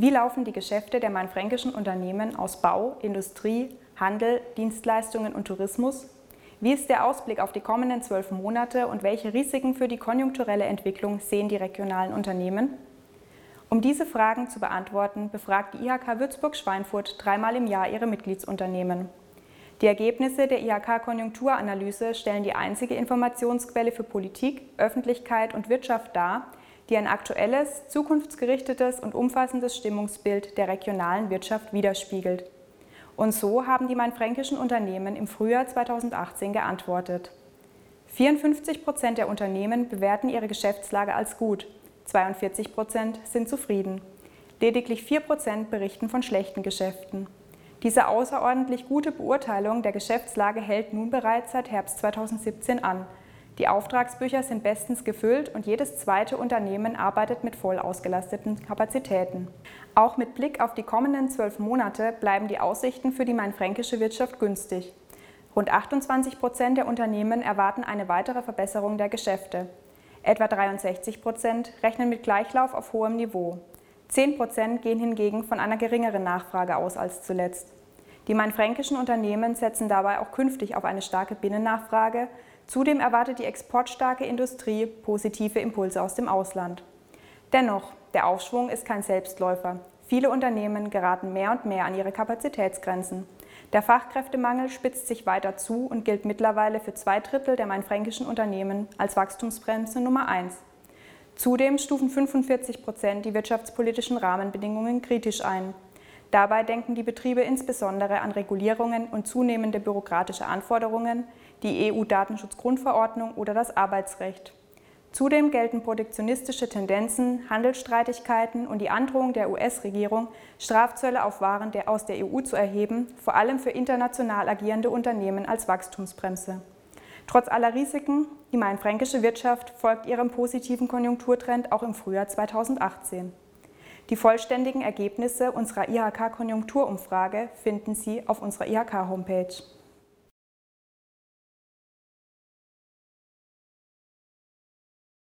Wie laufen die Geschäfte der mainfränkischen Unternehmen aus Bau, Industrie, Handel, Dienstleistungen und Tourismus? Wie ist der Ausblick auf die kommenden zwölf Monate und welche Risiken für die konjunkturelle Entwicklung sehen die regionalen Unternehmen? Um diese Fragen zu beantworten, befragt die IHK Würzburg-Schweinfurt dreimal im Jahr ihre Mitgliedsunternehmen. Die Ergebnisse der IHK-Konjunkturanalyse stellen die einzige Informationsquelle für Politik, Öffentlichkeit und Wirtschaft dar, die ein aktuelles, zukunftsgerichtetes und umfassendes Stimmungsbild der regionalen Wirtschaft widerspiegelt. Und so haben die mainfränkischen Unternehmen im Frühjahr 2018 geantwortet. 54 Prozent der Unternehmen bewerten ihre Geschäftslage als gut, 42 Prozent sind zufrieden. Lediglich 4 Prozent berichten von schlechten Geschäften. Diese außerordentlich gute Beurteilung der Geschäftslage hält nun bereits seit Herbst 2017 an. Die Auftragsbücher sind bestens gefüllt und jedes zweite Unternehmen arbeitet mit voll ausgelasteten Kapazitäten. Auch mit Blick auf die kommenden zwölf Monate bleiben die Aussichten für die mainfränkische Wirtschaft günstig. Rund 28 Prozent der Unternehmen erwarten eine weitere Verbesserung der Geschäfte. Etwa 63 Prozent rechnen mit Gleichlauf auf hohem Niveau. 10 Prozent gehen hingegen von einer geringeren Nachfrage aus als zuletzt. Die mainfränkischen Unternehmen setzen dabei auch künftig auf eine starke Binnennachfrage Zudem erwartet die exportstarke Industrie positive Impulse aus dem Ausland. Dennoch, der Aufschwung ist kein Selbstläufer. Viele Unternehmen geraten mehr und mehr an ihre Kapazitätsgrenzen. Der Fachkräftemangel spitzt sich weiter zu und gilt mittlerweile für zwei Drittel der mainfränkischen Unternehmen als Wachstumsbremse Nummer eins. Zudem stufen 45 Prozent die wirtschaftspolitischen Rahmenbedingungen kritisch ein. Dabei denken die Betriebe insbesondere an Regulierungen und zunehmende bürokratische Anforderungen, die EU-Datenschutzgrundverordnung oder das Arbeitsrecht. Zudem gelten protektionistische Tendenzen, Handelsstreitigkeiten und die Androhung der US-Regierung, Strafzölle auf Waren der aus der EU zu erheben, vor allem für international agierende Unternehmen als Wachstumsbremse. Trotz aller Risiken, die mainfränkische Wirtschaft folgt ihrem positiven Konjunkturtrend auch im Frühjahr 2018. Die vollständigen Ergebnisse unserer IHK-Konjunkturumfrage finden Sie auf unserer IHK-Homepage.